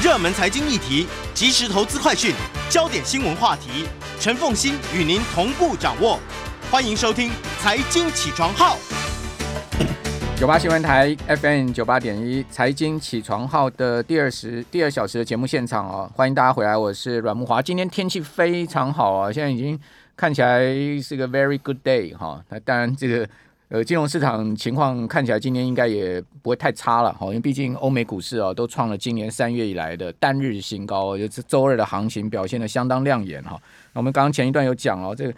热门财经议题、即时投资快讯、焦点新闻话题，陈凤欣与您同步掌握。欢迎收听《财经起床号》。九八新闻台 FM 九八点一财经起床号的第二十第二小时的节目现场哦，欢迎大家回来，我是阮木华。今天天气非常好啊，现在已经看起来是个 very good day 哈。那当然，这个呃金融市场情况看起来今年应该也不会太差了哈，因为毕竟欧美股市啊都创了今年三月以来的单日新高，就是周二的行情表现的相当亮眼哈。那我们刚刚前一段有讲哦，这个。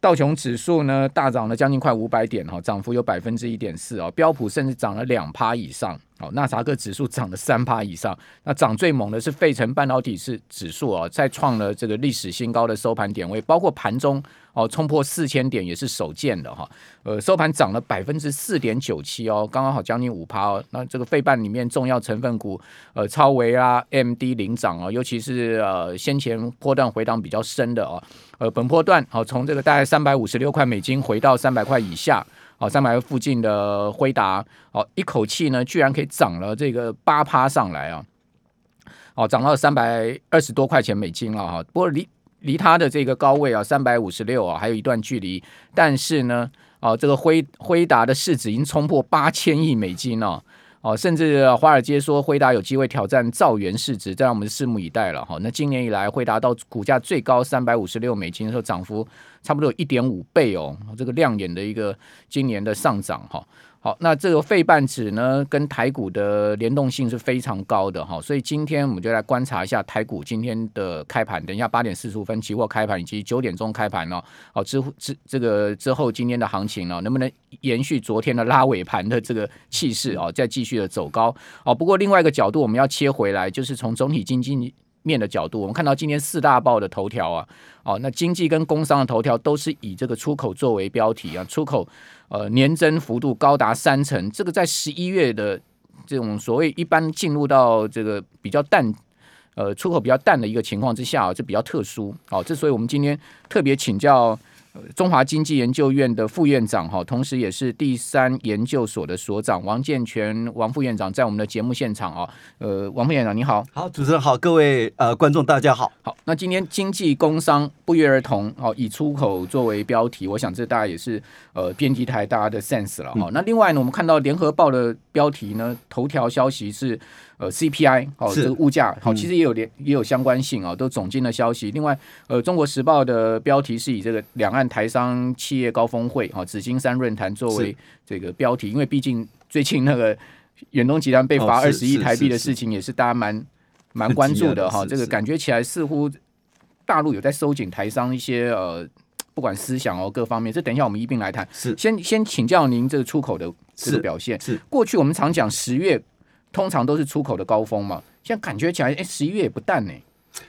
道琼指数呢大涨了将近快五百点哈，涨幅有百分之一点四哦。标普甚至涨了两趴以上哦。纳萨克指数涨了三趴以上。那涨最猛的是费城半导体是指数哦，再创了这个历史新高的收盘点位，包括盘中哦冲破四千点也是首见的哈。呃，收盘涨了百分之四点九七哦，刚刚好将近五趴哦。那这个费半里面重要成分股呃超维啊、M D 领涨哦，尤其是呃先前波段回档比较深的哦。呃，本波段好，从这个大概三百五十六块美金回到三百块以下，哦，三百块附近的辉达，哦，一口气呢，居然可以涨了这个八趴上来啊，哦，涨到三百二十多块钱美金了哈。不过离离它的这个高位啊，三百五十六啊，还有一段距离。但是呢，哦，这个辉辉达的市值已经冲破八千亿美金了。哦，甚至华尔街说辉达有机会挑战兆元市值，这让我们拭目以待了哈。那今年以来，辉达到股价最高三百五十六美金的时候，涨幅差不多有一点五倍哦，这个亮眼的一个今年的上涨哈。好，那这个费半指呢，跟台股的联动性是非常高的哈，所以今天我们就来观察一下台股今天的开盘。等一下八点四十五分期货开盘以及九点钟开盘呢，好之之这个之后今天的行情呢，能不能延续昨天的拉尾盘的这个气势啊，再继续的走高？哦，不过另外一个角度我们要切回来，就是从总体经济面的角度，我们看到今天四大报的头条啊，哦，那经济跟工商的头条都是以这个出口作为标题啊，出口。呃，年增幅度高达三成，这个在十一月的这种所谓一般进入到这个比较淡，呃，出口比较淡的一个情况之下啊，这比较特殊。好，这所以我们今天特别请教。中华经济研究院的副院长哈，同时也是第三研究所的所长王建全王副院长在我们的节目现场啊。呃，王副院长你好，好，主持人好，各位呃观众大家好。好，那今天经济工商不约而同哦，以出口作为标题，我想这大家也是呃编辑台大家的 sense 了哈。那另外呢，我们看到联合报的标题呢，头条消息是。呃，CPI 哦，这个物价好，其实也有连也有相关性啊，都总经的消息。另外，呃，《中国时报》的标题是以这个两岸台商企业高峰会啊，紫金山论坛作为这个标题，因为毕竟最近那个远东集团被罚二十亿台币的事情，也是大家蛮蛮关注的哈。这个感觉起来似乎大陆有在收紧台商一些呃，不管思想哦各方面。这等一下我们一并来谈。是，先先请教您这个出口的这个表现。是，过去我们常讲十月。通常都是出口的高峰嘛，现在感觉起来，哎，十一月也不淡呢。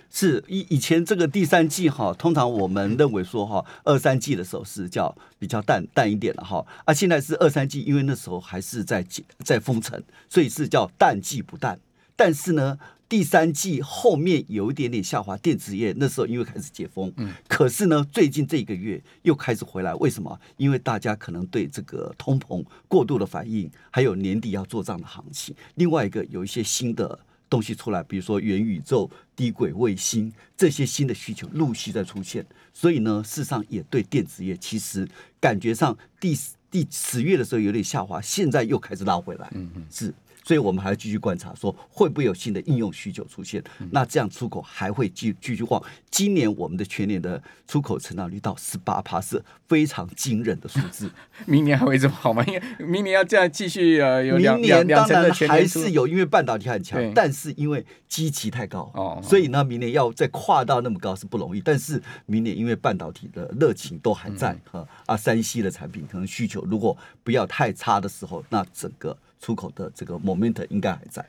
是以以前这个第三季哈，通常我们认为说哈，二三季的时候是叫比较淡淡一点的哈，啊，现在是二三季，因为那时候还是在在封城，所以是叫淡季不淡。但是呢。第三季后面有一点点下滑，电子业那时候因为开始解封，嗯，可是呢，最近这一个月又开始回来，为什么？因为大家可能对这个通膨过度的反应，还有年底要做账的行情。另外一个有一些新的东西出来，比如说元宇宙、低轨卫星这些新的需求陆续在出现，所以呢，事实上也对电子业其实感觉上第第十月的时候有点下滑，现在又开始拉回来，嗯嗯，是。所以我们还要继续观察，说会不会有新的应用需求出现？那这样出口还会继继续旺。今年我们的全年的出口成长率到十八趴，是非常惊人的数字。明年还会这么好吗？因 为明年要这样继续呃，有两年当然还是有，因为半导体很强，但是因为基期太高，哦，所以呢，明年要再跨到那么高是不容易。但是明年因为半导体的热情都还在，哈啊，山西的产品可能需求如果不要太差的时候，那整个。出口的这个 moment 应该还在。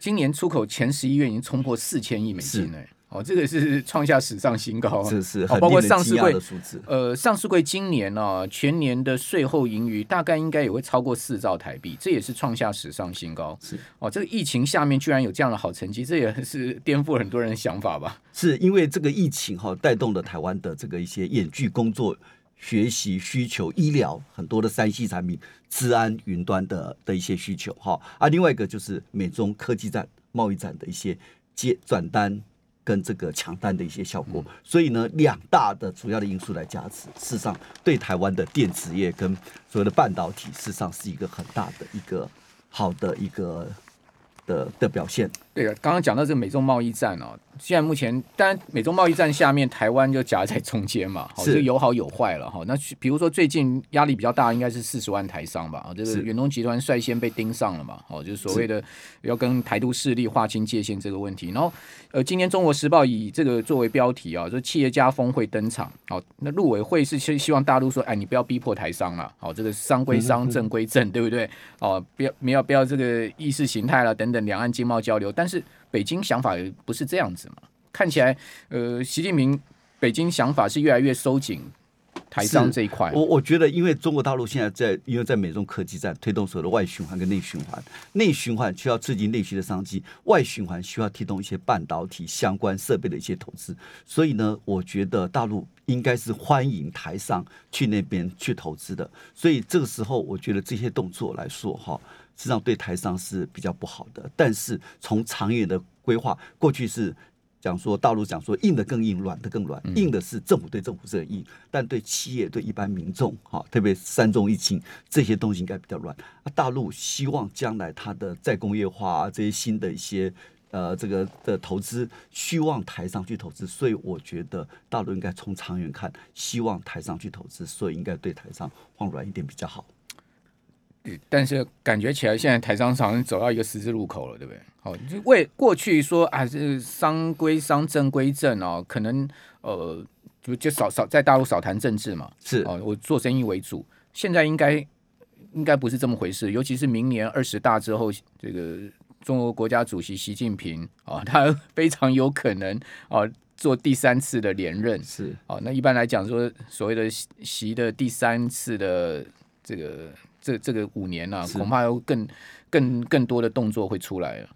今年出口前十一月已经冲破四千亿美金了，哦，这个是创下史上新高，是是，包括上市柜的数字。呃，上市柜今年呢，全年的税后盈余大概应该也会超过四兆台币，这也是创下史上新高。是哦，这个疫情下面居然有这样的好成绩，这也是颠覆很多人的想法吧？是因为这个疫情哈，带动了台湾的这个一些演剧工作。学习需求、医疗很多的三 C 产品、治安、云端的的一些需求，哈啊，另外一个就是美中科技战、贸易战的一些接转单跟这个抢单的一些效果。所以呢，两大的主要的因素来加持，事实上对台湾的电子业跟所谓的半导体，事实上是一个很大的一个好的一个的的表现。对啊，刚刚讲到这个美中贸易战哦，现在目前当然美中贸易战下面，台湾就夹在中间嘛，好，是就有好有坏了哈。那比如说最近压力比较大，应该是四十万台商吧，啊，这个是远东集团率先被盯上了嘛，哦，就是所谓的要跟台独势力划清界限这个问题。然后呃，今天中国时报以这个作为标题啊，说企业家峰会登场，哦，那陆委会是希希望大陆说，哎，你不要逼迫台商了，哦，这个商归商，政归政，对不对？哦，不要不要不要这个意识形态了等等，两岸经贸交流，但是北京想法不是这样子嘛？看起来，呃，习近平北京想法是越来越收紧台商这一块。我我觉得，因为中国大陆现在在，因为在美中科技战推动所有的外循环跟内循环，内循环需要刺激内需的商机，外循环需要推动一些半导体相关设备的一些投资。所以呢，我觉得大陆应该是欢迎台商去那边去投资的。所以这个时候，我觉得这些动作来说，哈，实际上对台商是比较不好的。但是从长远的规划，过去是讲说大陆讲说硬的更硬，软的更软。硬的是政府对政府是很硬，但对企业对一般民众哈，特别三重疫情这些东西应该比较软。啊，大陆希望将来它的再工业化、啊、这些新的一些。呃，这个的投资，希望台上去投资，所以我觉得大陆应该从长远看，希望台上去投资，所以应该对台商放软一点比较好。但是感觉起来，现在台商好像走到一个十字路口了，对不对？好，就为过去说啊，是商归商，政归政哦，可能呃，就就少少在大陆少谈政治嘛，是哦，我做生意为主。现在应该应该不是这么回事，尤其是明年二十大之后，这个中国国家主席习近平啊，他非常有可能啊做第三次的连任。是哦，那一般来讲说，所谓的习习的第三次的这个这这个五年啊，恐怕有更更更多的动作会出来了。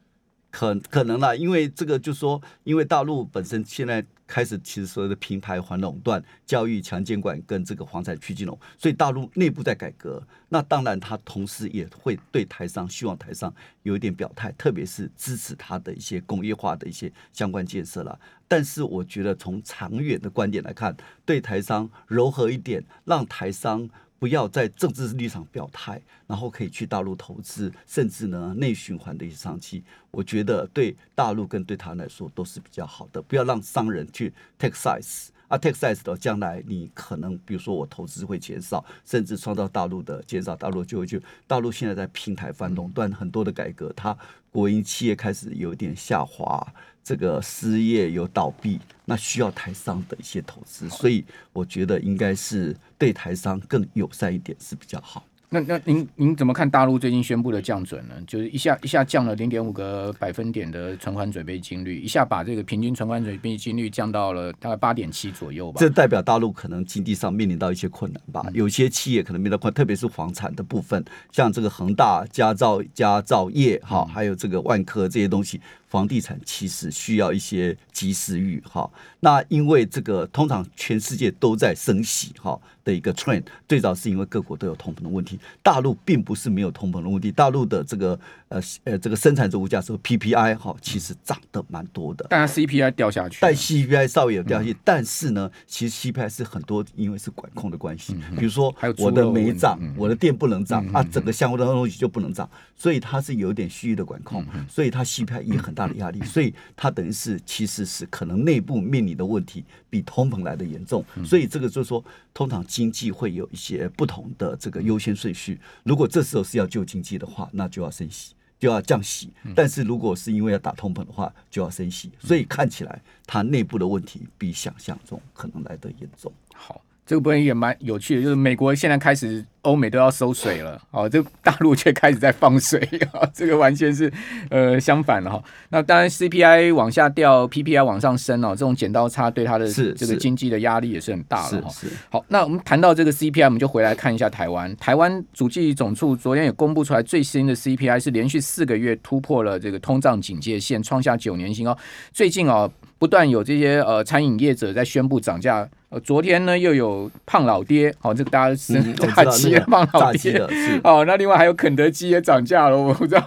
可可能啦，因为这个就说，因为大陆本身现在开始其实所谓的平台反垄断、教育强监管跟这个房产区金融，所以大陆内部在改革。那当然，他同时也会对台商，希望台商有一点表态，特别是支持他的一些工业化的一些相关建设啦。但是我觉得从长远的观点来看，对台商柔和一点，让台商。不要在政治立场表态，然后可以去大陆投资，甚至呢内循环的一些商机，我觉得对大陆跟对他来说都是比较好的。不要让商人去 take size 啊，take size 的将来你可能比如说我投资会减少，甚至创造大陆的减少，大陆就会就。大陆现在在平台翻垄断很多的改革，它国营企业开始有点下滑，这个失业有倒闭，那需要台商的一些投资，所以我觉得应该是对台商更友善一点是比较好。那那您您怎么看大陆最近宣布的降准呢？就是一下一下降了零点五个百分点的存款准备金率，一下把这个平均存款准备金率降到了大概八点七左右吧。这代表大陆可能经济上面临到一些困难吧？有些企业可能面临到困，特别是房产的部分，像这个恒大、佳兆、佳兆业哈，还有这个万科这些东西，房地产其实需要一些及时雨哈。那因为这个通常全世界都在升息哈的一个 trend，最早是因为各国都有通膨的问题，大陆并不是没有通膨的问题，大陆的这个呃呃这个生产者物价是 PPI 哈，其实涨得蛮多的。但它 CPI 掉下去，但 CPI 稍微有掉下去，但是呢，其实 CPI 是很多因为是管控的关系，比如说我的煤涨嗯，我的电不能涨啊，整个相关的东西就不能涨，所以它是有点虚的管控，所以它 CPI 也很大的压力，所以它等于是其实是可能内部面临的问题比通膨来的严重，所以这个就是说，通常经济会有一些不同的这个优先顺序，如果这时候是要救经济的话，那就要升息。就要降息，但是如果是因为要打通膨的话，就要升息，所以看起来它内部的问题比想象中可能来得严重。好，这个部分也蛮有趣的，就是美国现在开始欧美都要收水了，哦，这大陆却开始在放水，啊，这个完全是呃相反了哈。那当然 CPI 往下掉，PPI 往上升哦，这种剪刀差对它的是这个是经济的压力也是很大的哈。好，那我们谈到这个 CPI，我们就回来看一下台湾。台湾主计总处昨天也公布出来最新的 CPI 是连续四个月突破了这个通胀警戒线，创下九年新高。最近哦，不断有这些呃餐饮业者在宣布涨价。呃，昨天呢又有胖老爹，好、这个大家是炸鸡的道那个胖老爹哦，那另外还有肯德基也涨价了，我不知道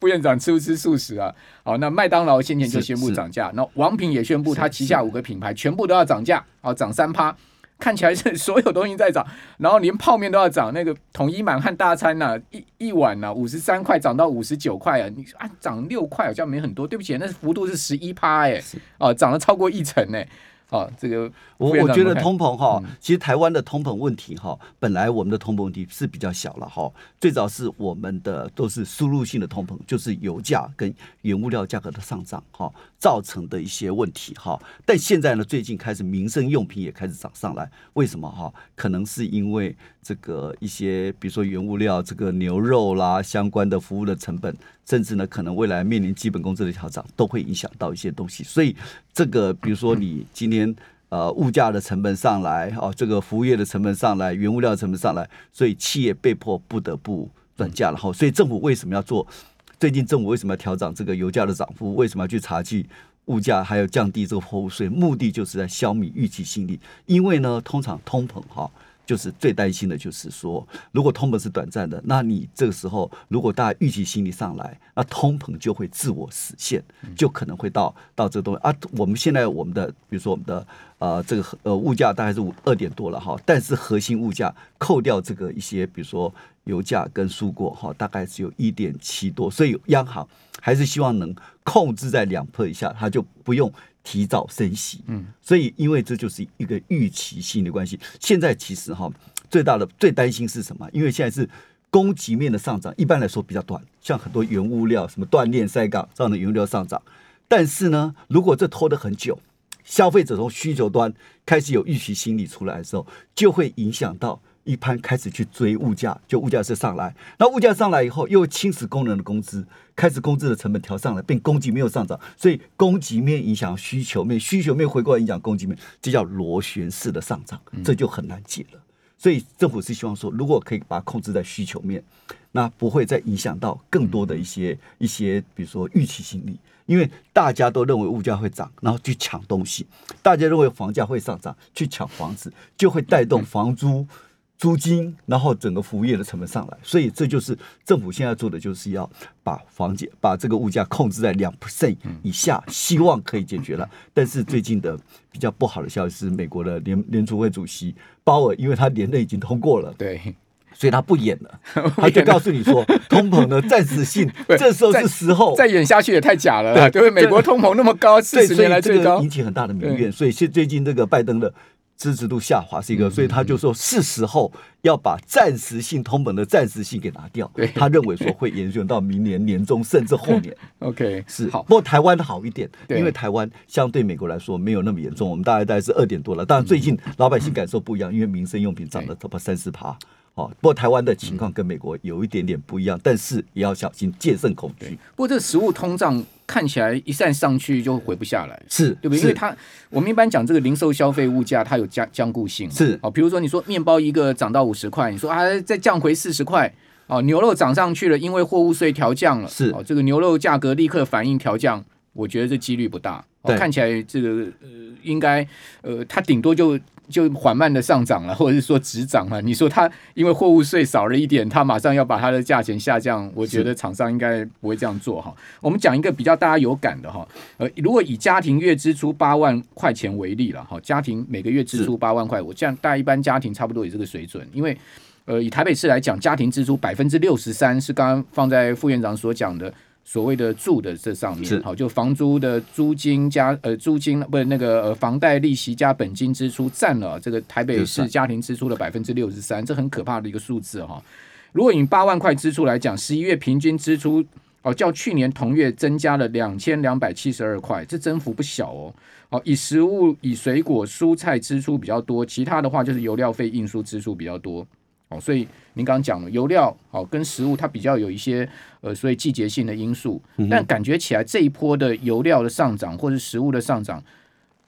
副院长吃不吃素食啊？好，那麦当劳先前就宣布是涨价，那王品也宣布是它旗下五个品牌全部都要涨价，哦，涨三趴。看起来是 所有东西在涨，然后连泡面都要涨。那个统一满汉大餐呐、一一碗呐、五十三块涨到五十九块啊！你说啊，涨六块好像没很多，对不起，那幅度是十一趴哎，哦，涨了超过一成哎，哦，这个我我觉得通膨哈嗯，其实台湾的通膨问题哈，本来我们的通膨问题是比较小了哈，最早是我们的都是输入性的通膨，就是油价跟原物料价格的上涨哈造成的一些问题哈。但现在呢，最近开始民生用品也开始涨上来，为什么哈？可能是因为这个一些比如说原物料这个牛肉啦相关的服务的成本，甚至呢可能未来面临基本工资的调整，都会影响到一些东西。所以这个比如说你今天。呃，物价的成本上来，哦，这个服务业的成本上来，原物料的成本上来，所以企业被迫不得不转嫁了哈。所以政府为什么要做？最近政府为什么要调整这个油价的涨幅？为什么要去查去物价，还有降低这个货物税？目的就是在消弭预期心理。因为呢，通常通膨哈，就是最担心的就是说，如果通膨是短暂的，那你这个时候如果大家预期心理上来，那通膨就会自我实现，就可能会到到这个东西啊。我们现在我们的比如说我们的呃这个呃物价大概是五二点多了哈，但是核心物价扣掉这个一些比如说油价跟蔬果哈，大概只有一点七多，所以央行还是希望能控制在两 percent 以下，它就不用提早升息。嗯，所以因为这就是一个预期性的关系。现在其实哈最大的最担心是什么？因为现在是。供给面的上涨，一般来说比较短，像很多原物料，什么锻炼、塞钢这样的原物料上涨。但是呢，如果这拖得很久，消费者从需求端开始有预期心理出来的时候，就会影响到一般开始去追物价，就物价是上来，那物价上来以后，又侵蚀工人的工资，开始工资的成本调上来，并供给没有上涨，所以供给面影响需求面，需求面回过来影响供给面，这叫螺旋式的上涨，这就很难解了。所以政府是希望说，如果可以把它控制在需求面，那不会再影响到更多的一些一些，比如说预期心理，因为大家都认为物价会涨，然后去抢东西；大家认为房价会上涨，去抢房子，就会带动房租。租金，然后整个服务业的成本上来，所以这就是政府现在做的，就是要把房价、把这个物价控制在两 percent 以下，希望可以解决了。但是最近的比较不好的消息是，美国的联联储会主席鲍尔，因为他连任已经通过了，对，所以他不演了，他就告诉你说，通膨的暂时性，这时候再是时候。再演下去也太假了，对因为？美国通膨那么高，四对，十年来所以这最高个引，起很大的民怨，所以现最近这个拜登的支持度下滑是一个，所以他就说是时候要把暂时性通膨的暂时性给拿掉对。他认为说会延续到明年年中甚至后年。OK，是，好不，过台湾好一点，因为台湾相对美国来说没有那么严重，我们大概大概是二点多了。当然最近老百姓感受不一样，因为民生用品涨了差不多三四趴。哦，不过台湾的情况跟美国有一点点不一样，但是也要小心戒慎恐惧。不过这个食物通胀看起来一旦上去就回不下来。是，对不对？因是为它我们一般讲这个零售消费物价，它有僵僵固性。是哦，比如说你说面包一个涨到五十块，你说啊再降回四十块，哦，牛肉涨上去了，因为货物税调降了，是哦，这个牛肉价格立刻反应调降，我觉得这几率不大。哦、看起来这个呃应该呃它顶多就。就缓慢的上涨了，或者是说止涨了。你说它因为货物税少了一点，它马上要把它的价钱下降，我觉得厂商应该不会这样做哈。我们讲一个比较大家有感的哈，呃，如果以家庭月支出八万块钱为例了哈，家庭每个月支出八万块，我这样大家一般家庭差不多也这个水准，因为呃以台北市来讲，家庭支出百分之六十三是刚刚放在副院长所讲的。所谓的住的这上面，好，就房租的租金加呃租金不是那个呃房贷利息加本金支出占了这个台北市家庭支出的百分之六十三，这很可怕的一个数字哈。如果以八万块支出来讲，十一月平均支出哦，较去年同月增加了两千两百七十二块，这增幅不小哦。哦，以食物、以水果、蔬菜支出比较多，其他的话就是油料费、运输支出比较多。哦，所以您刚刚讲了油料哦跟食物它比较有一些呃，所以季节性的因素，但感觉起来这一波的油料的上涨或是食物的上涨，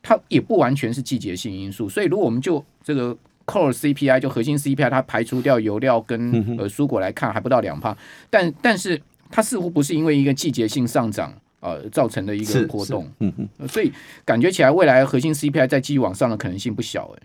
它也不完全是季节性因素。所以如果我们就这个 core CPI 就核心 CPI 它排除掉油料跟呃蔬果来看，还不到两帕，但但是它似乎不是因为一个季节性上涨呃造成的一个波动，嗯嗯，呃所以感觉起来未来核心 CPI 再继续往上的可能性不小哎、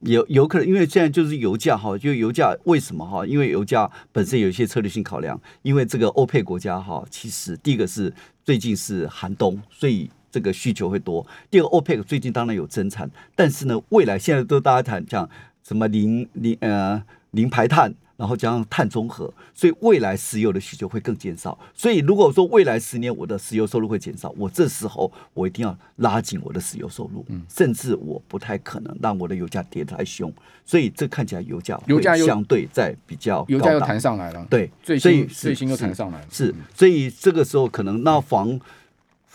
有有可能，因为现在就是油价哈，就油价为什么哈？因为油价本身有一些策略性考量，因为这个欧佩国家哈，其实第一个是最近是寒冬，所以这个需求会多；第二个，欧佩克最近当然有增产，但是呢，未来现在都大家谈讲什么零零呃零排碳。然后加上碳中和，所以未来石油的需求会更减少。所以如果说未来十年我的石油收入会减少，我这时候我一定要拉紧我的石油收入，甚至我不太可能让我的油价跌太凶。所以这看起来油价油价相对在比较油价又高档弹上来了，对，最所以最新又弹上来了，是，所以这个时候可能那房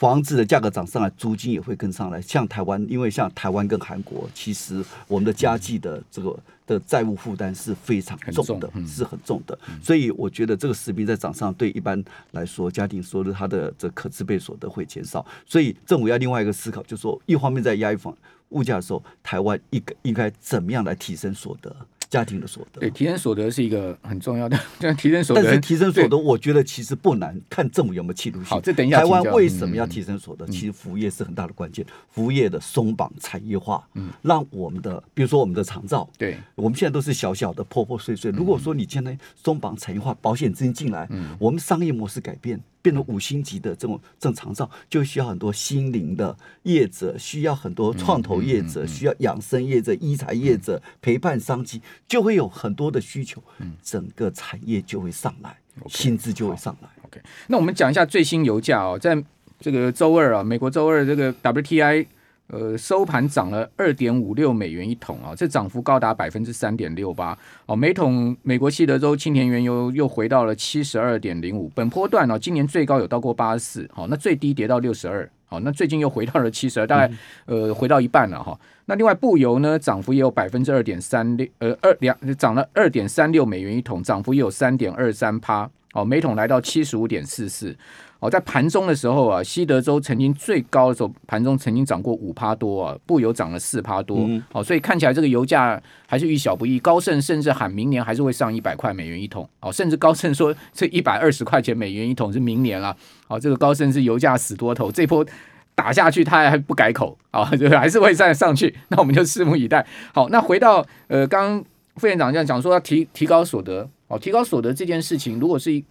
房子的价格涨上来，租金也会跟上来。像台湾，因为像台湾跟韩国，其实我们的家计的这个的债务负担是非常重的，是很重的。所以我觉得这个食品在涨上，对一般来说家庭说的它的这可支配所得会减少。所以政府要另外一个思考，就是说一方面在压抑房物价的时候，台湾应该应该怎么样来提升所得，家庭的所得。对，提升所得是一个很重要的，这 提升所得，但是提升所得，我觉得其实不难，看政府有没有企图心。好这等一下台湾为什么要嗯提升所得？其实服务业是很大的关键，服务业的松绑产业化，让我们的，比如说我们的长照，对我们现在都是小小的破破碎碎。如果说你现在松绑产业化，保险资金进来，我们商业模式改变，变成五星级的这种正常照，就需要很多心灵的业者，需要很多创投业者，需要养生业者、医材业者陪伴商机，就会有很多的需求，整个产业就会上来，薪资就会上来。OK，那我们讲一下最新油价哦，在这个周二啊，美国周二这个 WTI 呃收盘涨了二点五六美元一桶啊，这涨幅高达百分之三点六八哦。每桶美国西德州清田原油又回到了七十二点零五，本波段哦，今年最高有到过八十四，好，那最低跌到六十二。好，那最近又回到了七十二，大概、呃回到一半了哈。那另外布油呢，涨幅也有百分之二点三六，呃二两涨了二点三六美元一桶，涨幅也有三点二三趴。哦，每桶来到七十五点四四。哦，在盘中的时候啊，西德州曾经最高的时候，盘中曾经涨过五趴多啊，布油涨了四趴多。嗯哦，所以看起来这个油价还是遇小不易。高盛甚至喊明年还是会上一百块美元一桶。哦，甚至高盛说这一百二十块钱美元一桶是明年了。哦，这个高盛是油价死多头，这波打下去他还不改口啊，就还是会再上去。那我们就拭目以待。好，那回到呃，刚刚副院长这样讲说要提提高所得。哦，提高所得这件事情，如果是一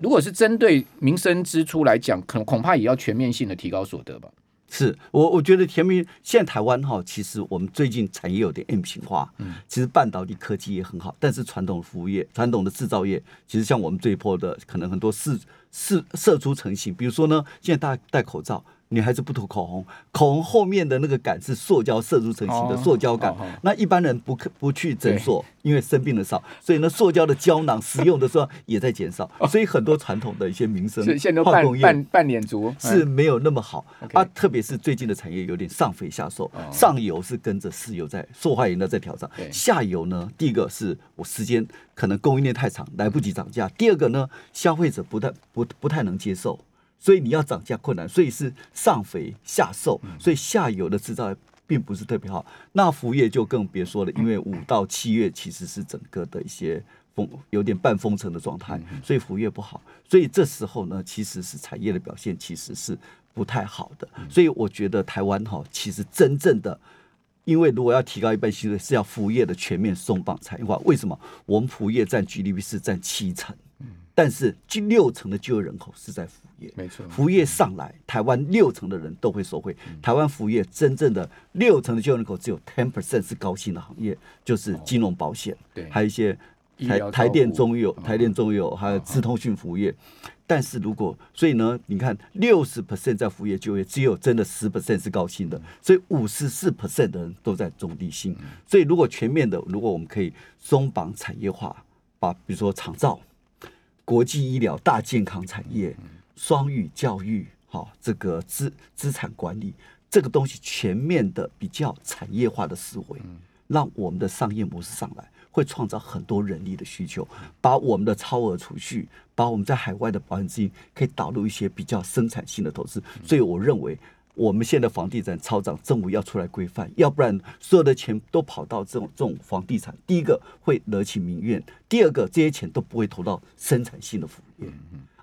如果是针对民生支出来讲，可能恐怕也要全面性的提高所得吧。是我我觉得前面现在台湾哈，其实我们最近产业有点 M 型化，嗯，其实半导体科技也很好，但是传统服务业、传统的制造业，其实像我们这一波的，可能很多是是射出成型，比如说呢，现在大家戴口罩。女孩子不涂口红，口红后面的那个杆是塑胶射出成型的哦塑胶杆。那一般人不可不去诊所，因为生病的少，所以呢，塑胶的胶囊使用的时候也在减少，所以很多传统的一些民生化工业半半半脸族是没有那么好。啊，特别是最近的产业有点上肥下瘦，上游是跟着石油在受害人的在调涨，下游呢，第一个是我时间可能供应链太长，来不及涨价；第二个呢，消费者不太不不太能接受，所以你要涨价困难，所以是上肥下瘦，所以下游的制造业并不是特别好。那服务业就更别说了，因为五到七月其实是整个的一些封有点半封城的状态，所以服务业不好。所以这时候呢，其实是产业的表现其实是不太好的。所以我觉得台湾哈，其实真正的。因为如果要提高一半薪水，是要服务业的全面松绑产业化。为什么？我们服务业占 GDP 是占七成，但是近六成的就业人口是在服务业。没错，服务业上来，台湾六成的人都会受惠。台湾服务业真正的六成的就业人口，只有 ten percent 是高薪的行业，就是金融保险，对。还有一些台台电中油、哦台电中油，还有资通讯服务业。但是如果所以呢，你看六十 percent 在服务业就业，只有真的十 percent 是高薪的，所以五十四 percent 的人都在中低薪。所以如果全面的，如果我们可以松绑产业化，把比如说厂造、国际医疗、大健康产业、双语教育，好、这个资资产管理这个东西全面的比较产业化的思维，让我们的商业模式上来，会创造很多人力的需求，把我们的超额储蓄，把我们在海外的保险资金可以导入一些比较生产性的投资。所以我认为。我们现在房地产超涨，政府要出来规范，要不然所有的钱都跑到这种这种房地产，第一个会惹起民怨，第二个这些钱都不会投到生产性的服务业。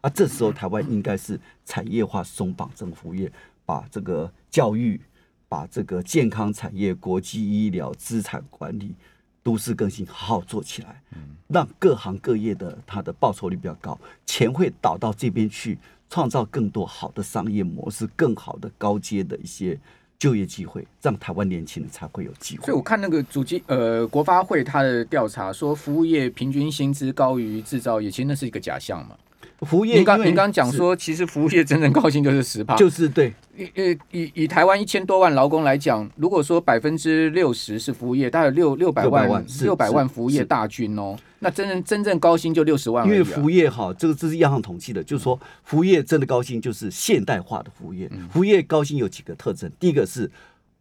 啊，这时候台湾应该是产业化松绑政府业，把这个教育、把这个健康产业、国际医疗、资产管理、都市更新好好做起来，让各行各业的它的报酬率比较高，钱会导到这边去，创造更多好的商业模式，更好的高阶的一些就业机会，让台湾年轻人才会有机会所以。我看那个主机呃国发会他的调查说，服务业平均薪资高于制造业，其实那是一个假象嘛。服务业刚您刚讲说，其实服务业真正高薪就是十趴，就是对以呃以以台湾一千多万劳工来讲，如果说百分之六十是服务业，大概六六百万六百万服务业大军哦，那真正真正高薪就六十万。因为服务业哈，这个这是央行统计的，就是说服务业真的高薪就是现代化的服务业。嗯服务业高薪有几个特征，第一个是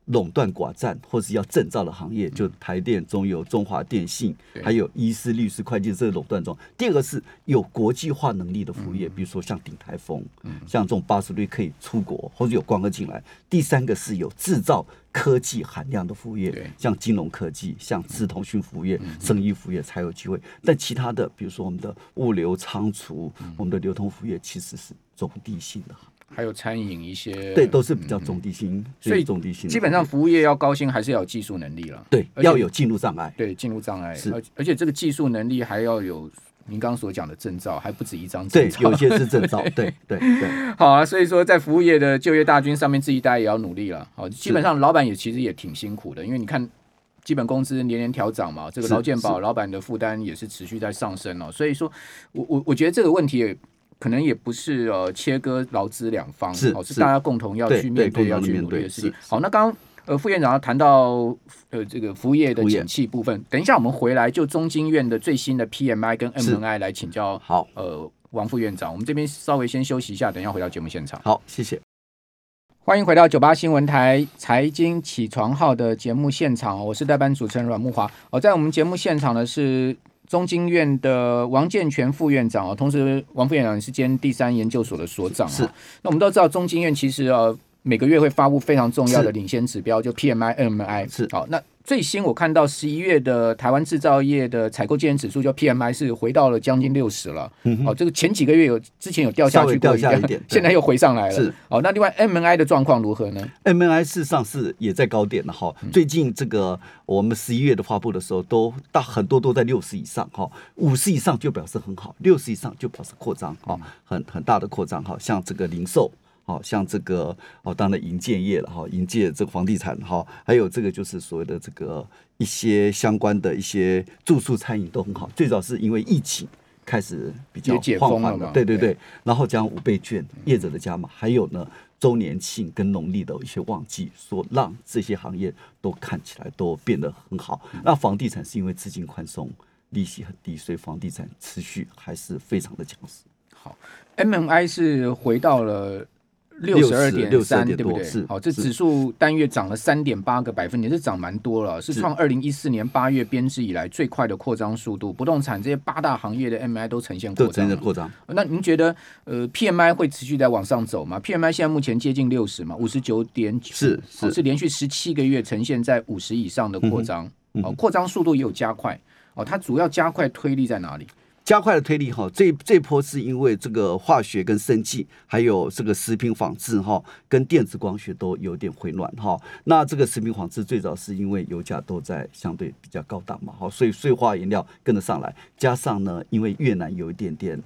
垄断寡占或是要证照的行业，就台电、中油、中华电信还有医师、律师、会计这个垄断中。第二个是有国际化能力的服嗯务业，比如说像鼎泰丰，像这种八十率可以出国或者有光客进来。第三个是有制造科技含量的服务业，像金融科技、像资通讯服务业、生意服务业才有机会。但其他的，比如说我们的物流仓储、我们的流通服务业，其实是中低性的，还有餐饮一些，对，都是比较中低薪，所以中低薪。基本上服务业要高薪，还是要有技术能力了。对要有进入障碍，对进入障碍，是而而且这个技术能力还要有您刚刚所讲的证照，还不止一张证对，照。有一些是证照，对对对，好啊，所以说在服务业的就业大军上面，自己大家也要努力了。好，基本上老板也其实也挺辛苦的，因为你看基本工资年年调涨嘛，这个是劳健保老板的负担也是持续在上升哦。所以说我我我觉得这个问题也。可能也不是呃切割劳资两方，哦，是是是大家共同要去面对、要去努力的事情。好，那刚刚呃副院长要谈到呃这个服务业的景气部分，等一下我们回来就中经院的最新的 PMI 跟 MNI 来请教好呃王副院长。我们这边稍微先休息一下，等一下回到节目现场。好，谢谢。欢迎回到九八新闻台财经起床号的节目现场，我是代班主持人阮木华。哦，在我们节目现场的是中经院的王建全副院长啊，同时王副院长也是兼第三研究所的所长、哦。是。那我们都知道，中经院其实呃每个月会发布非常重要的领先指标，就 PMI、MI。是好，那最新我看到十一月的台湾制造业的采购经理指数，叫 PMI 是回到了将近六十了。嗯哦，这个前几个月有之前有掉下去过掉下一点对现在又回上来了。是。哦，那另外 MNI 的状况如何呢？MNI 事实上是也在高点了哈。最近这个我们十一月的发布的时候，都大很多都在六十以上哈，五十以上就表示很好，六十以上就表示扩张哈，很很大的扩张哈。像这个零售，好像这个哦，当然银建业了哈，银建这个房地产哈，还有这个就是所谓的这个一些相关的一些住宿餐饮都很好。最早是因为疫情。开始比较解放缓封了对对对对，然后加上五倍券、业者的加码，还有呢周年庆跟农历的一些旺季，说让这些行业都看起来都变得很好。那房地产是因为资金宽松，利息很低，所以房地产持续还是非常的强势。好 MNI 是回到了六十二点三，62.3对不对是？好，这指数单月涨了三点八个百分点，是涨蛮多了，是是创二零一四年八月编制以来最快的扩张速度。不动产这些八大行业的 MI 都呈现都扩张扩张，那您觉得呃 PMI 会持续在往上走吗？PMI 现在目前接近六十嘛，五十九点九，是是哦是连续十七个月呈现在五十以上的扩张，嗯哦，扩张速度也有加快。哦，它主要加快推力在哪里？加快了推力哈，这这波是因为这个化学跟生技，还有这个食品仿制哈，跟电子光学都有点回暖哈。那这个食品仿制最早是因为油价都在相对比较高档嘛，哈，所以碎化原料跟得上来，加上呢，因为越南有一点点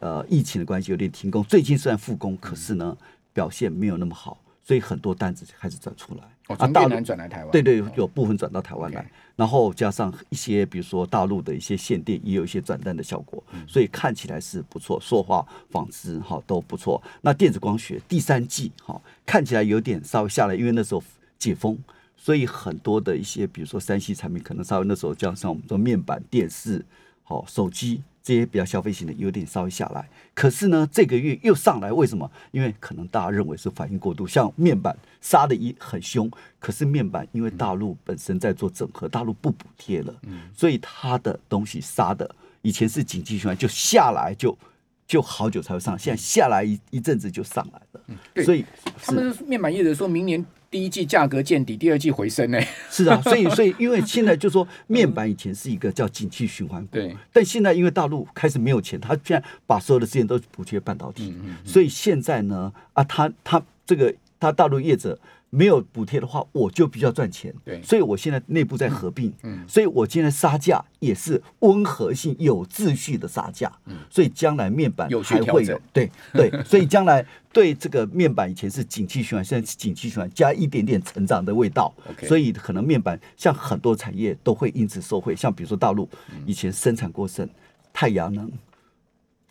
呃疫情的关系有点停工，最近虽然复工，可是呢表现没有那么好，所以很多单子开始转出来。哦，从越南转来台湾。对对哦，有部分转到台湾来然后加上一些比如说大陆的一些限电，也有一些转单的效果，嗯所以看起来是不错，塑化、纺织哈都不错。那电子光学第三季哈看起来有点稍微下来，因为那时候解封，所以很多的一些比如说三 C 产品可能稍微那时候加上我们说面板、电视、好手机。这些比较消费型的有点稍微下来，可是呢，这个月又上来，为什么？因为可能大家认为是反应过度，像面板杀的一很凶，可是面板因为大陆本身在做整合，大陆不补贴了，所以它的东西杀的以前是景气循环就下来就就好久才会上来，现在下来一一阵子就上来了，对。所以他们面板业者说明年第一季价格见底，第二季回升呢。是啊，所以所以因为现在就说面板以前是一个叫景气循环股，对，但现在因为大陆开始没有钱，他现在把所有的资源都补贴半导体，所以现在呢啊，他他这个他大陆业者。没有补贴的话，我就比较赚钱。对，所以我现在内部在合并，嗯，所以我现在杀价也是温和性、有秩序的杀价。嗯，所以将来面板还会有，对对，所以将来对这个面板以前是景气循环，现在是景气循环加一点点成长的味道。所以可能面板像很多产业都会因此受惠，像比如说大陆以前生产过剩，太阳能、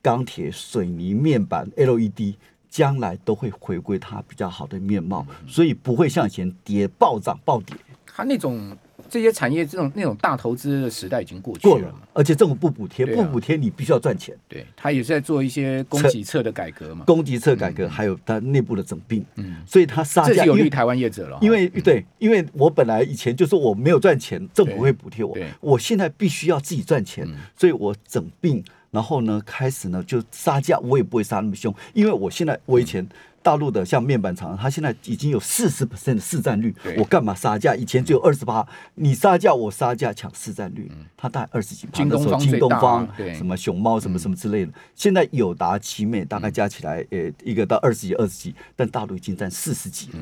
钢铁、水泥、面板、LED。将来都会回归它比较好的面貌，所以不会像以前跌暴涨暴跌。它那种这些产业这种那种大投资的时代已经过去了，而且政府不补贴，不补贴你必须要赚钱。对，它也是在做一些供给侧的改革嘛，供给侧改革还有它内部的整并。嗯，所以它杀价有利台湾业者了。因为对，因为我本来以前就说我没有赚钱，政府会补贴我，我现在必须要自己赚钱，所以我整并。然后呢，开始呢就杀价，我也不会杀那么凶，因为我现在我以前大陆的像面板厂，它现在已经有四十 percent 的市占率，我干嘛杀价？以前只有二十八，你杀价我杀价抢市占率，它大概二十几。京东方、京东方、什么熊猫、什么什么之类的，现在友达、奇美大概加起来，呃，一个到二十几、二十几，但大陆已经占四十几了。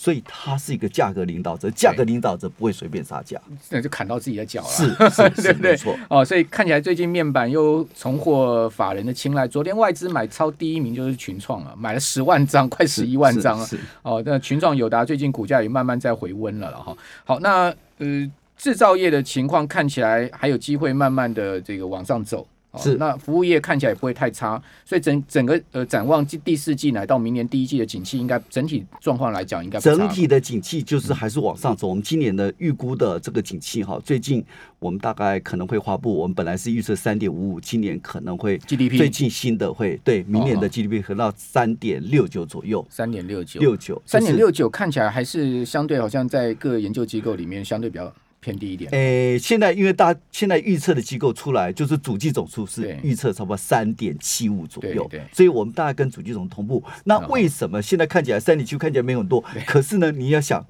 所以他是一个价格领导者，价格领导者不会随便杀价，那就砍到自己的脚了。是是 是，没错。哦，所以看起来最近面板又重获法人的青睐。昨天外资买超第一名就是群创了，买了十万张，快十一万张了。哦，那群创友达最近股价也慢慢在回温了了哈。好，那呃制造业的情况看起来还有机会慢慢的这个往上走。是，那服务业看起来也不会太差，所以整整个呃展望第第四季来到明年第一季的景气，应该整体状况来讲应该整体的景气就是还是往上走。我们今年的预估的这个景气哈，最近我们大概可能会发布，我们本来是预测三点五五，今年可能会 GDP 最近新的会对明年的 GDP 可到三点六九左右，三点六九。六九三点六九看起来还是相对好像在各研究机构里面相对比较。偏低一点。诶，现在因为大现在预测的机构出来，就是主机总数是预测差不多三点七五左右，所以我们大概跟主机总同步。那为什么现在看起来三点七看起来没有很多？可是呢，你要想，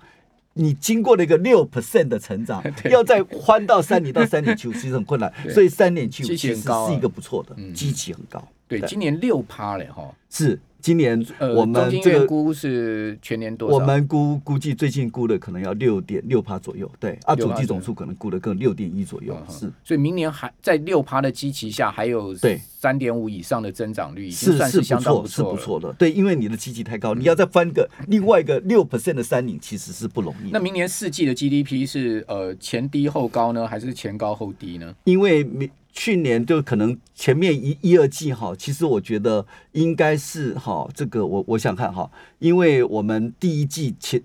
你经过了一个六 percent 的成长，要再翻到三点到三点七五，其实很困难。所以三点七五其实是一个不错的，机器很高。对，今年六趴嘞哈，是。今年我们这个估是全年多少？我们估估计最近估的可能要六点六趴左右，对啊，总计总数可能估的更六点一左右，是。所以明年还在六趴的基期下，还有对三点五以上的增长率，是是不错，是不错的。对，因为你的基期太高，你要再翻个另外一个六 percent 的三顶，其实是不容易。那明年四季的 GDP 是呃前低后高呢，还是前高后低呢？因为明。去年就可能前面一一二季哈，其实我觉得应该是哈，这个我我想看哈，因为我们第一季前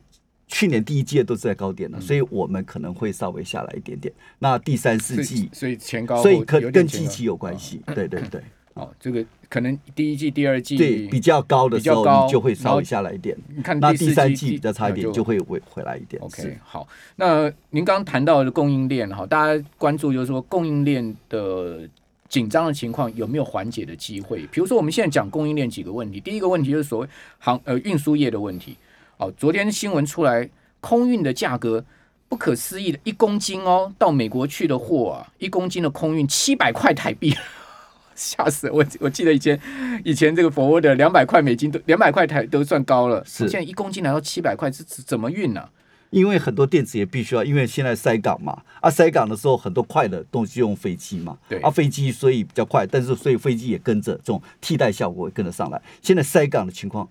去年第一季都是在高点的，所以我们可能会稍微下来一点点。那第三四季，所以前高，所以可跟季期有关系，对对对。哦，这个可能第一季、第二季对比较高的时候，你就会稍微下来一点。你看，那第三季比较差一点，就会回回来一点。OK，好。那您刚刚谈到的供应链哈，大家关注就是说供应链的。紧张的情况有没有缓解的机会？比如说，我们现在讲供应链几个问题。第一个问题就是所谓航呃运输业的问题。哦，昨天新闻出来，空运的价格不可思议的，一公斤哦，到美国去的货啊，一公斤的空运七百块台币，吓死我！我记得以前以前这个 forward 两百块美金都两百块台都算高了，是现在一公斤来到七百块，这怎么运呢？因为很多电子也必须要，因为现在塞港嘛，啊塞港的时候很多快的东西用飞机嘛，对，啊飞机所以比较快，但是所以飞机也跟着这种替代效果也跟着上来。现在塞港的情况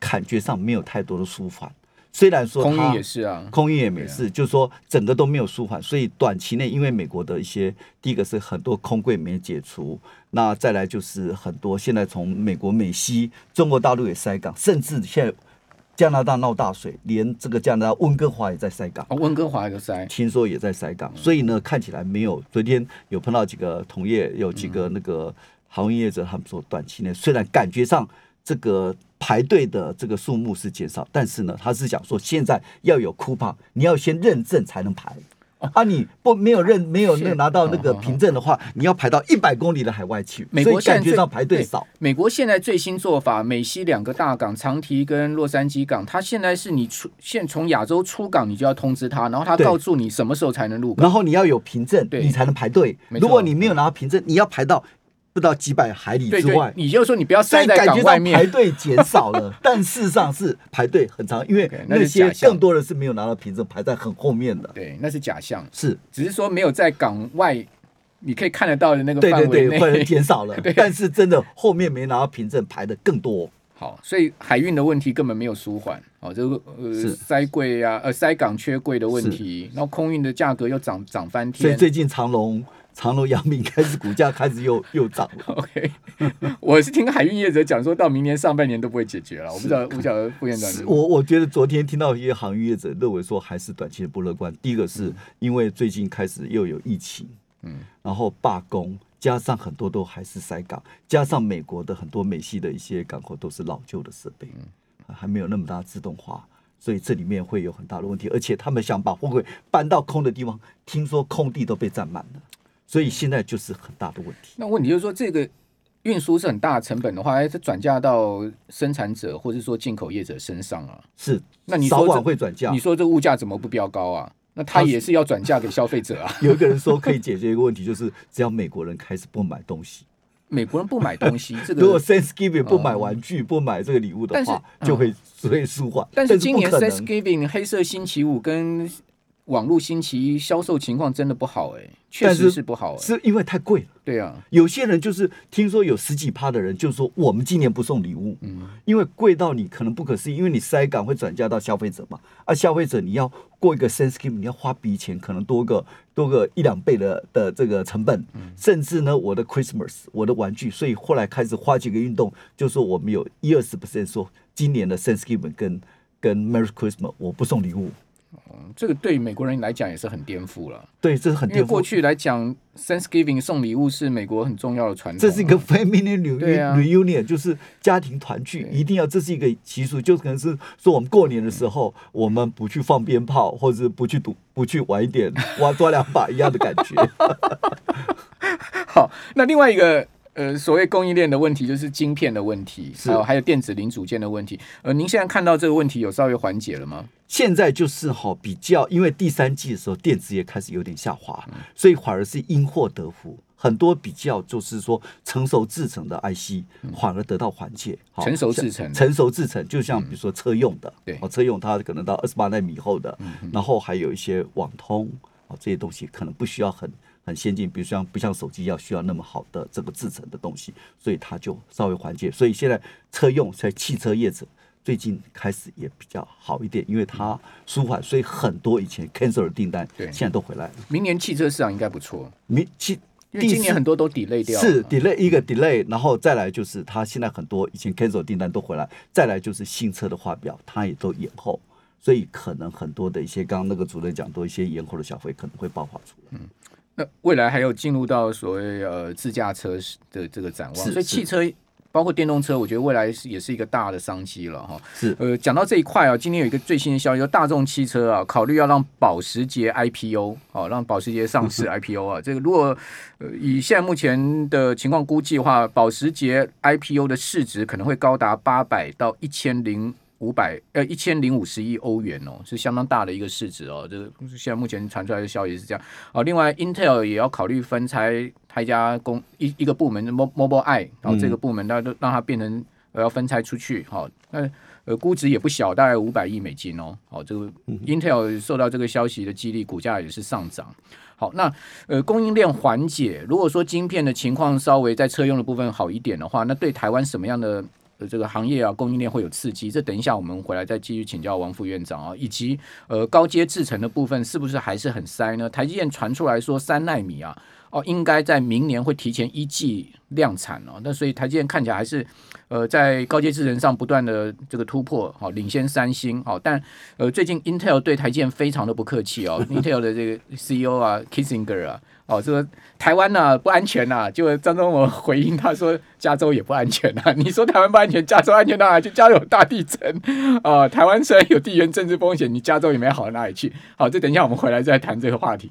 感觉上没有太多的舒缓，虽然说空运也是啊，空运也没事，就是说整个都没有舒缓，所以短期内因为美国的一些第一个是很多空柜没解除，那再来就是很多现在从美国美西中国大陆也塞港，甚至现在。加拿大闹大水，连这个加拿大温哥华也在塞港。哦，温哥华也塞，听说也在塞港。所以呢，看起来没有。昨天有碰到几个同业，有几个那个航运业者，他们说短期内虽然感觉上这个排队的这个数目是减少，但是呢，他是讲说现在要有 coupon，你要先认证才能排。啊，你不没有认没有那是拿到那个凭证的话，你要排到一百公里的海外去，所美国感觉上排队少。美国现在最新做法，美西两个大港长堤跟洛杉矶港，它现在是你出现从亚洲出港，你就要通知他，然后他告诉你什么时候才能入港。然后你要有凭证，你才能排队。如果你没有拿到凭证，你要排到不知道几百海里对对之外，。你就说你不要塞在港外面。队减少了，但事实上是排队很长，因为那些假更多的是没有拿到凭证，排在很后面的。对，那是假象，是，只是说没有在港外你可以看得到的那个对对范围对，或者内。减少了，但是真的后面没拿到凭证排的更多。好，所以海运的问题根本没有舒缓。哦，这个呃是塞柜啊，呃塞港缺柜的问题，然后空运的价格又涨涨翻天。所以最近长隆、长隆、阳明开始股价开始又 又涨了。OK，我是听海运业者讲，说到明年上半年都不会解决了。我不知道，我不晓得副院长我我觉得昨天听到一些航运业者认为说还是短期的不乐观。第一个是因为最近开始又有疫情，嗯，然后罢工，加上很多都还是塞港，加上美国的很多美系的一些港口都是老旧的设备，还没有那么大自动化。所以这里面会有很大的问题，而且他们想把货柜搬到空的地方，听说空地都被占满了，所以现在就是很大的问题。那问题就是说，这个运输是很大的成本的话，哎它转嫁到生产者或者说进口业者身上啊。是，那你早晚会转嫁你。说这物价怎么不飙高啊？那他也是要转嫁给消费者啊。有一个人说可以解决一个问题，就是只要美国人开始不买东西，美国人不买东西，这个如果个 Thanksgiving 不买玩具、不买这个礼物的但是话，嗯就会会舒缓。但是今年 Thanksgiving 黑色星期五跟网络星期一销售情况真的不好哎、确实是是不好哎、是因为太贵了。对啊，有些人就是听说有十几趴的人就说我们今年不送礼物，嗯，因为贵到你可能不可思议，因为你塞港会转嫁到消费者嘛，啊，消费者你要过一个 Thanksgiving，你要花笔钱，可能多个多个一两倍的的这个成本，嗯。甚至呢，我的 Christmas 我的玩具，所以后来开始花几个运动，就说我们有一二十 percent 说今年的 Thanksgiving 跟跟 Merry Christmas 我不送礼物，这个对美国人来讲也是很颠覆了，对，这是很颠覆。因为过去来讲，Thanksgiving 送礼物是美国很重要的传统啊、这是一个 family 对啊。reunion，、就是家庭团聚，一定要这是一个习俗，就可能是说我们过年的时候，我们不去放鞭炮，或者是不去赌，不去玩一点挖抓两把一样的感觉。好，那另外一个呃，所谓供应链的问题就是晶片的问题，是。还有还有电子零组件的问题。呃，您现在看到这个问题有稍微缓解了吗？现在就是哈比较，因为第三季的时候电子业开始有点下滑，嗯。所以反而是因祸得福。很多比较就是说成熟制成的 IC 反而得到缓解，嗯成熟制成成熟制成，就像比如说车用的，对。嗯哦，车用它可能到二十八纳米以后的，然后还有一些网通，哦，这些东西可能不需要很很先进，比如像不像手机要需要那么好的这个制成的东西，所以它就稍微缓解。所以现在车用在汽车业者最近开始也比较好一点，因为它舒缓，所以很多以前 cancel 的订单对现在都回来了。明年汽车市场应该不错，明其因为今年很多都 delay 掉。是 delay 一个 delay，然后再来就是它现在很多以前 cancel 订单都回来，再来就是新车的画表它也都延后，所以可能很多的一些刚刚那个主任讲多一些延后的消费可能会爆发出来。那未来还有进入到所谓呃自驾车的这个展望，所以汽车包括电动车，我觉得未来是也是一个大的商机了哈。是呃，讲到这一块啊，今天有一个最新的消息，说大众汽车啊，考虑要让保时捷 IPO，哦，让保时捷上市 IPO 啊。这个如果呃以现在目前的情况估计的话，保时捷 IPO 的市值可能会高达八百到一千零五百呃一千零五十亿欧元哦，是相当大的一个市值哦。这个现在目前传出来的消息是这样。哦，另外 Intel 也要考虑分拆他一家公一一个部门 Mo- Mobile Eye，然后这个部门它都让它变成呃要分拆出去，好、那呃估值也不小，大概五百亿美金哦。好、这个 Intel 受到这个消息的激励，股价也是上涨。好，那呃供应链缓解，如果说晶片的情况稍微在车用的部分好一点的话，那对台湾什么样的呃这个行业啊供应链会有刺激？这等一下我们回来再继续请教王副院长啊，以及呃高阶制程的部分是不是还是很塞呢？台积电传出来说三纳米啊，哦，应该在明年会提前一季量产哦。那所以台积电看起来还是呃在高阶制程上不断的这个突破，好领先三星。好，但呃最近 Intel 对台积电非常的不客气哦，Intel 的这个 CEO 啊 Kissinger 啊，哦这个台湾呢不安全呐，就张忠谋回应他说加州也不安全呐。你说台湾不安全，加州安全到哪去？加州有大地震啊，台湾虽然有地缘政治风险，你加州也没好到哪里去。好，这等一下我们回来再谈这个话题。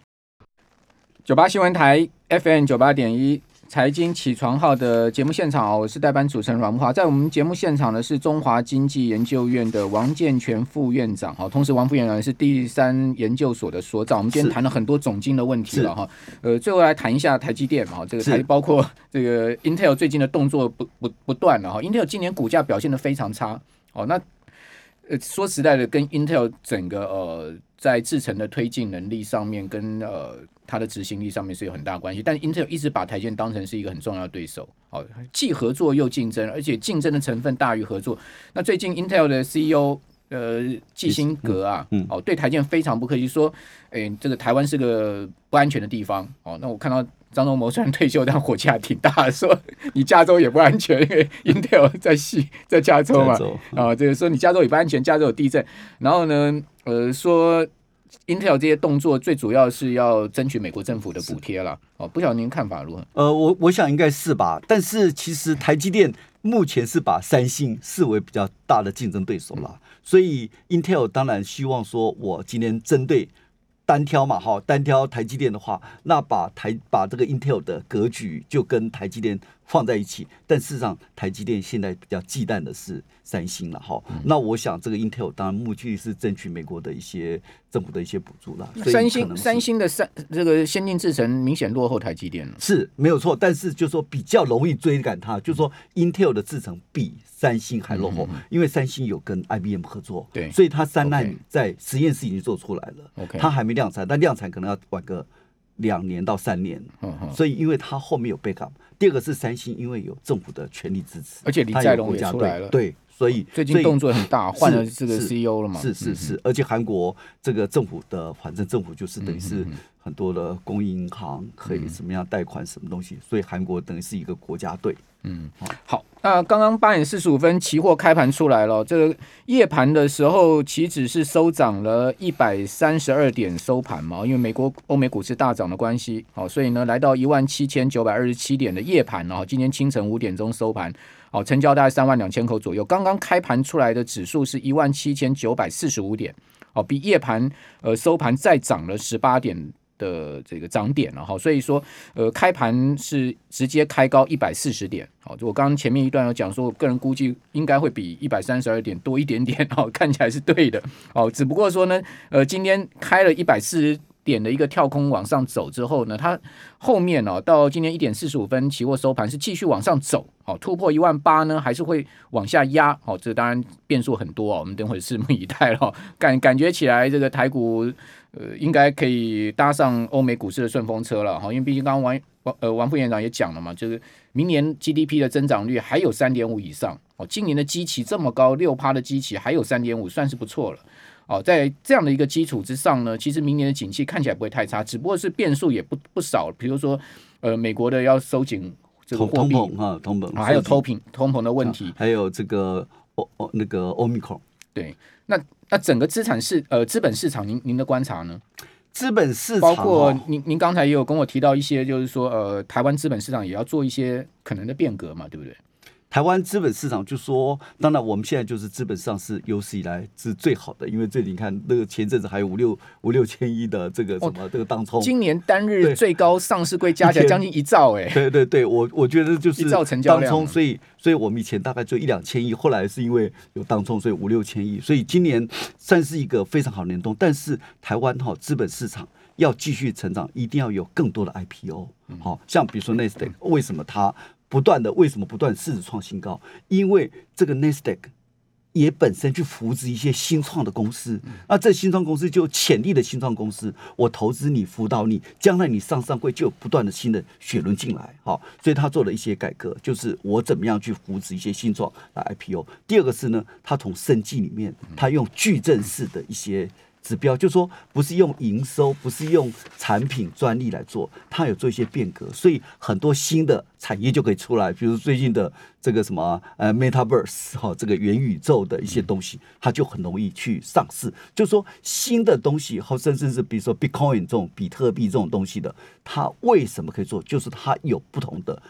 九八新闻台 FM 九八点一财经起床号的节目现场啊，我是代班主持人阮木华，在我们节目现场的是中华经济研究院的王建全副院长哈，同时王副院长是第三研究所的所长。我们今天谈了很多总经的问题了哈，呃，最后来谈一下台积电哈，这个台包括这个 Intel 最近的动作不不不断了哈，Intel 今年股价表现的非常差哦，那呃说实在的，跟 Intel 整个呃在制程的推进能力上面跟呃。它的执行力上面是有很大关系，但 Intel 一直把台积电当成是一个很重要的对手，哦，既合作又竞争，而且竞争的成分大于合作。那最近 Intel 的 CEO 呃季辛格啊，哦，对台积电非常不客气，说，哎，这个台湾是个不安全的地方。哦，那我看到张忠谋虽然退休，但火气还挺大，说 你加州也不安全，因为 Intel 在西在加州嘛，啊，就是说你加州也不安全，加州有地震，然后呢，呃，说。Intel 这些动作最主要是要争取美国政府的补贴了，哦，不晓得您看法如何？呃，我我想应该是吧，但是其实台积电目前是把三星视为比较大的竞争对手了，所以 Intel 当然希望说，我今天针对单挑嘛，哈，单挑台积电的话，那把台把这个 Intel 的格局就跟台积电放在一起，但事实上台积电现在比较忌惮的是。三星了哈，那我想这个 Intel 当然目的是争取美国的一些政府的一些补助了。三星三星的三这个先进制程明显落后台积电了，是没有错，但是就说比较容易追赶它，就说 Intel 的制程比三星还落后，因为三星有跟 IBM 合作，对，所以它三纳米在实验室已经做出来了，OK，它还没量产，但量产可能要晚个两年到三年，所以因为它后面有 backup。第二个是三星，因为有政府的全力支持，而且李在龙也出来了，对。所以最近动作很大，换了这个 CEO 了嘛？是是是，而且韩国这个政府的，反正政府就是等于是很多的公益银行可以怎么样贷款什么东西，所以韩国等于是一个国家队。嗯，好，那刚刚八点四十五分，期货开盘出来了，这个夜盘的时候，期指是收涨了一百三十二点收盘嘛？因为美国欧美股市大涨的关系，好，所以呢，来到一万七千九百二十七点的夜盘哦，今天清晨五点钟收盘。好，成交大概三万两千口左右。刚刚开盘出来的指数是一万七千九百四十五点，哦，比夜盘呃收盘再涨了十八点的这个涨点了哈。所以说，呃，开盘是直接开高一百四十点。好，我刚刚前面一段有讲说，我个人估计应该会比一百三十二点多一点点。哦，看起来是对的。哦，只不过说呢，呃，今天开了一百四十。点的一个跳空往上走之后呢，它后面哦到今天一点四十五分期货收盘是继续往上走，哦突破一万八呢，还是会往下压，哦这当然变数很多哦，我们等会拭目以待了。感感觉起来这个台股呃应该可以搭上欧美股市的顺风车了哈，因为毕竟刚刚王王呃王副院长也讲了嘛，就是明年 GDP 的增长率还有三点五以上哦，今年的基期这么高，六趴的基期还有三点五，算是不错了。哦，在这样的一个基础之上呢，其实明年的景气看起来不会太差，只不过是变数也不不少。比如说，呃，美国的要收紧这个通膨啊，通膨，还有通膨通膨的问题，还有这个欧欧那个欧米克。对，那那整个资产市呃资本市场，您您的观察呢？资本市场包括您您刚才也有跟我提到一些，就是说呃，台湾资本市场也要做一些可能的变革嘛，对不对？台湾资本市场就说，当然我们现在就是资本上是有史以来是最好的，因为这里你看那个前阵子还有五六五六千亿的这个什么这个当冲，今年单日最高上市柜加起来将近一兆哎，对对对，我我觉得就是一兆成交量，所以所以我们以前大概就一两千亿，后来是因为有当冲，所以五六千亿，所以今年算是一个非常好的年冬。但是台湾哈资本市场要继续成长，一定要有更多的 IPO，好像比如说 n e s t a q 为什么它？不断的为什么不断市值创新高？因为这个 Nasdaq 也本身去扶植一些新创的公司，那这新创公司就潜力的新创公司，我投资你辅导你，将来你上上柜就有不断的新的血轮进来，好，所以他做了一些改革，就是我怎么样去扶植一些新创来 IPO。第二个是呢，他从生计里面，他用矩阵式的一些。指标，就说不是用营收，不是用产品专利来做，它有做一些变革，所以很多新的产业就可以出来，比如最近的这个什么呃 Metaverse 哈，这个元宇宙的一些东西，它就很容易去上市。就说新的东西，或甚至是比如说 Bitcoin 这种比特币这种东西的，它为什么可以做？就是它有不同的。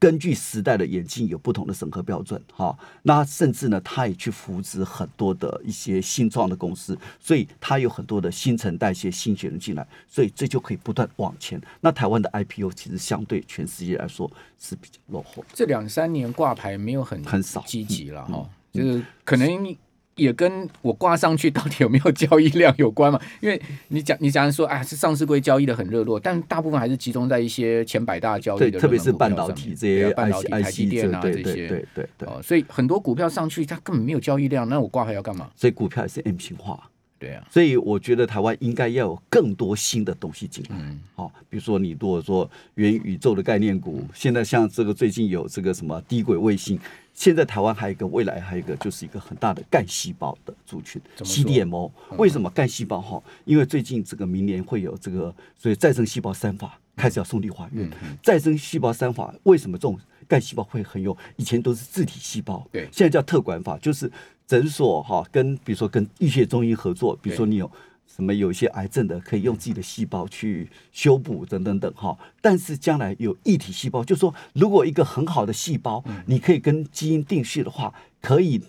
根据时代的演进，有不同的审核标准，哈。那甚至呢，他也去扶植很多的一些新创的公司，所以他有很多的新陈代谢、新血人进来，所以这就可以不断往前。那台湾的 IPO 其实相对全世界来说是比较落后，这两三年挂牌没有很很少积极了哈，就是可能。也跟我挂上去到底有没有交易量有关嘛？因为你讲你讲说啊，是上市规交易的很热络，但大部分还是集中在一些前百大交易的，特别是半导体这些半导体、台积电啊这些，对对对哦，所以很多股票上去它根本没有交易量，那我挂还要干嘛？所以股票也是 M 型化，对啊，所以我觉得台湾应该要有更多新的东西进来，嗯，好，比如说你如果说元宇宙的概念股，现在像这个最近有这个什么低轨卫星。现在台湾还有一个未来，还有一个就是一个很大的干细胞的族群，CDMO。为什么干细胞哈？因为最近这个明年会有这个，所以再生细胞三法开始要送立法院。再生细胞三法为什么这种干细胞会很有？以前都是自体细胞，对，现在叫特管法，就是诊所哈跟比如说跟医学中医合作，比如说你有。什么有一些癌症的可以用自己的细胞去修补等等等哈，但是将来有异体细胞，就说如果一个很好的细胞，你可以跟基因定序的话，可以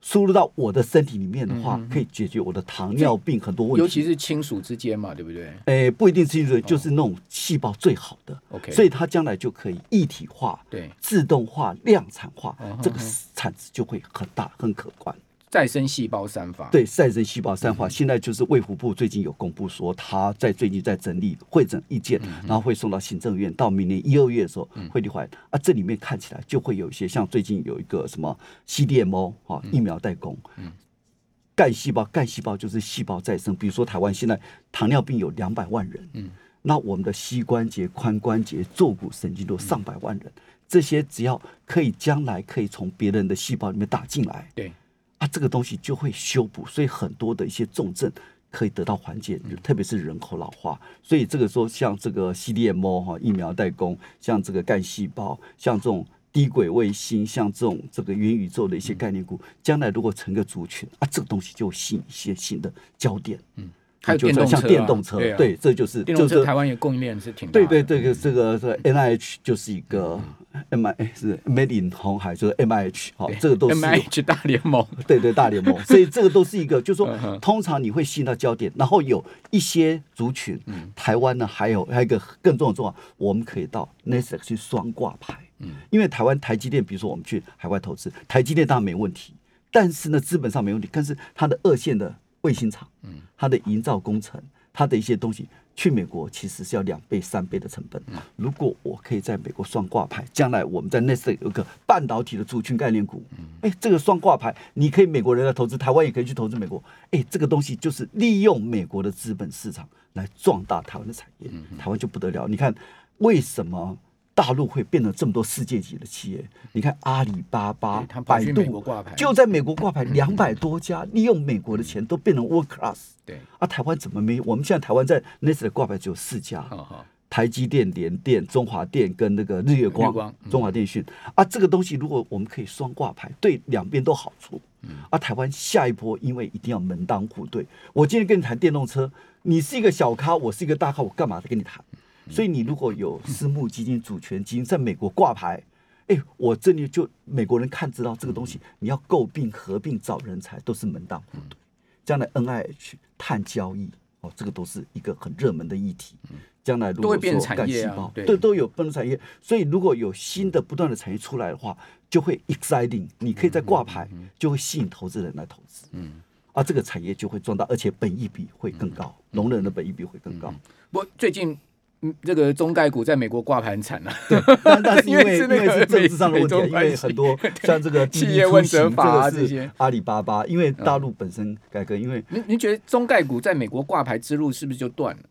输入到我的身体里面的话，可以解决我的糖尿病很多问题，尤其是亲属之间嘛，对不对？哎，不一定亲属，就是那种细胞最好的，OK，所以它将来就可以一体化、对。自动化、量产化，这个产值就会很大、很可观。再生细胞三法。对再生细胞三法，现在就是卫福部最近有公布说，他在最近在整理会诊意见，然后会送到行政院，到明年一二月的时候会立怀啊，这里面看起来就会有一些像最近有一个什么 CDMO 啊疫苗代工，嗯。干细胞干细胞就是细胞再生，比如说台湾现在糖尿病有两百万人，嗯，那我们的膝关节、髋关节、坐骨神经都上百万人，这些只要可以将来可以从别人的细胞里面打进来，对。啊，这个东西就会修补，所以很多的一些重症可以得到缓解，特别是人口老化。所以这个时候，像这个 CDMO 哈疫苗代工，像这个干细胞，像这种低轨卫星，像这种这个元宇宙的一些概念股，将来如果成个族群啊，这个东西就吸引一些新的焦点。嗯。还有电动像电动车，对，这就是电动车。台湾也供应链是挺对对，对个这个这 N I H 就是一个 M I 是 Made in 红海，就是 M I H 好，这个都是 M I H 大联盟，对对大联盟，所以这个都是一个，就是说通常你会吸引到焦点，然后有一些族群，台湾呢还有还有一个更重要的重要，我们可以到 n e s t 去双挂牌，嗯，因为台湾台积电，比如说我们去海外投资，台积电当然没问题，但是呢资本上没问题，但是它的二线的。卫星厂，嗯，它的营造工程，它的一些东西，去美国其实是要两倍、三倍的成本。如果我可以在美国双挂牌，将来我们在内斯有个半导体的族群概念股，哎，这个双挂牌，你可以美国人来投资，台湾也可以去投资美国。哎，这个东西就是利用美国的资本市场来壮大台湾的产业，台湾就不得了。你看为什么？大陆会变成这么多世界级的企业，你看阿里巴巴、百度就在美国挂牌两百多家，利用美国的钱都变成 world class。对，啊，台湾怎么没？我们现在台湾在 n e s 挂牌只有四家，台积电、联电、中华电跟那个日月光、中华电讯。啊，这个东西如果我们可以双挂牌，对两边都好处。啊，台湾下一波因为一定要门当户对。我今天跟你谈电动车，你是一个小咖，我是一个大咖，我干嘛跟你谈？所以你如果有私募基金、主权基金在美国挂牌，哎，我这里就美国人看知道这个东西，你要购并、合并、找人才都是门当户对。将来 NIH 碳交易哦，这个都是一个很热门的议题。将来如果说干细胞，对，都有分产业。所以如果有新的不断的产业出来的话，就会 exciting。你可以在挂牌，就会吸引投资人来投资。嗯，啊，这个产业就会壮大，而且本益比会更高，农人的本益比会更高。不，最近。嗯，这个中概股在美国挂牌很惨了，但是因为 因为是政治上的问题，因为很多 像这个企业问责法啊这些，阿里巴巴，因为大陆本身改革，因为您您觉得中概股在美国挂牌之路是不是就断了？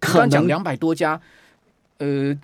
刚讲两百多家，呃，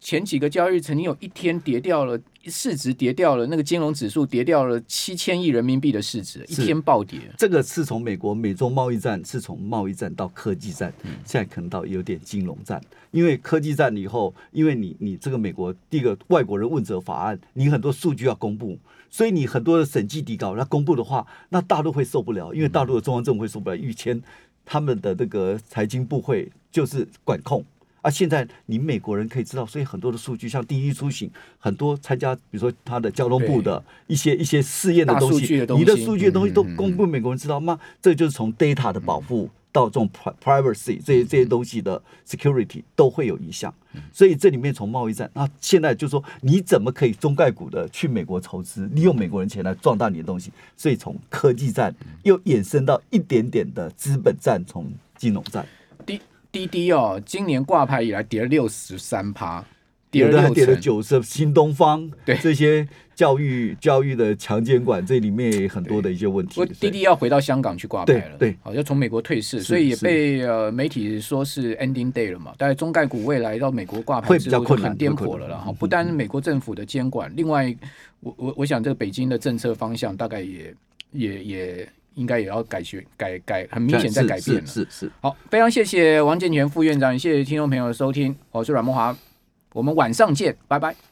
前几个交易日曾经有一天跌掉了，市值跌掉了，那个金融指数跌掉了七千亿人民币的市值，一天暴跌。这个是从美国美中贸易战，是从贸易战到科技战，现在可能到有点金融战。因为科技战以后，因为你你这个美国第一个外国人问责法案，你很多数据要公布，所以你很多的审计底稿，那公布的话，那大陆会受不了，因为大陆的中央政府会受不了。以前他们的这个财经部会就是管控。啊，现在你美国人可以知道，所以很多的数据，像滴滴出行，很多参加，比如说他的交通部的一些一些试验的东西，你的数据的东西都公布，美国人知道吗？这就是从 data 的保护到这种 pri- privacy 这些这些东西的 security 都会有影响。所以这里面从贸易战，那现在就说你怎么可以中概股的去美国筹资，利用美国人钱来壮大你的东西？所以从科技战又衍生到一点点的资本战，从金融战。滴滴滴哦，今年挂牌以来跌了六十三趴，跌了还跌了。九十，新东方对这些教育教育的强监管，这里面也很多的一些问题。滴滴要回到香港去挂牌了，对对好像从美国退市，所以也被呃媒体说是 ending day 了嘛。但是中概股未来到美国挂牌会比较困难很颠簸了啦。哈，嗯不单美国政府的监管，另外我我我想这个北京的政策方向大概也也也应该也要改学改改，很明显在改变了。是是是。好，非常谢谢王建全副院长，也谢谢听众朋友的收听，我是阮梦华，我们晚上见，拜拜。